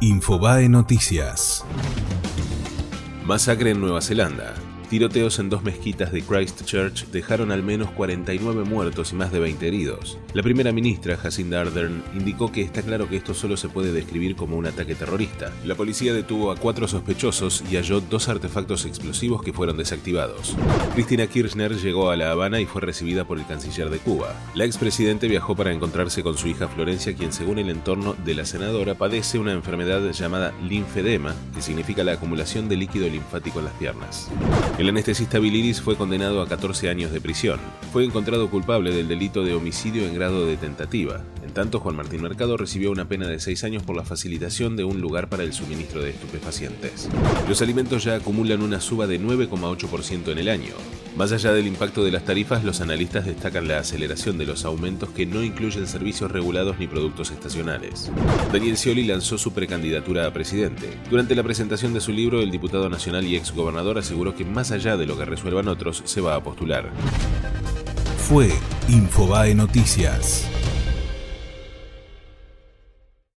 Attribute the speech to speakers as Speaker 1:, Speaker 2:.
Speaker 1: Infobae Noticias.
Speaker 2: Masacre en Nueva Zelanda. Tiroteos en dos mezquitas de Christchurch dejaron al menos 49 muertos y más de 20 heridos. La primera ministra, Jacinda Ardern, indicó que está claro que esto solo se puede describir como un ataque terrorista. La policía detuvo a cuatro sospechosos y halló dos artefactos explosivos que fueron desactivados. Cristina Kirchner llegó a La Habana y fue recibida por el canciller de Cuba. La expresidente viajó para encontrarse con su hija Florencia, quien según el entorno de la senadora padece una enfermedad llamada linfedema, que significa la acumulación de líquido linfático en las piernas. El anestesista Biliris fue condenado a 14 años de prisión. Fue encontrado culpable del delito de homicidio en grado de tentativa. En tanto, Juan Martín Mercado recibió una pena de 6 años por la facilitación de un lugar para el suministro de estupefacientes. Los alimentos ya acumulan una suba de 9,8% en el año. Más allá del impacto de las tarifas, los analistas destacan la aceleración de los aumentos que no incluyen servicios regulados ni productos estacionales. Daniel Scioli lanzó su precandidatura a presidente. Durante la presentación de su libro, el diputado nacional y exgobernador aseguró que más allá de lo que resuelvan otros, se va a postular.
Speaker 1: Fue Infobae Noticias.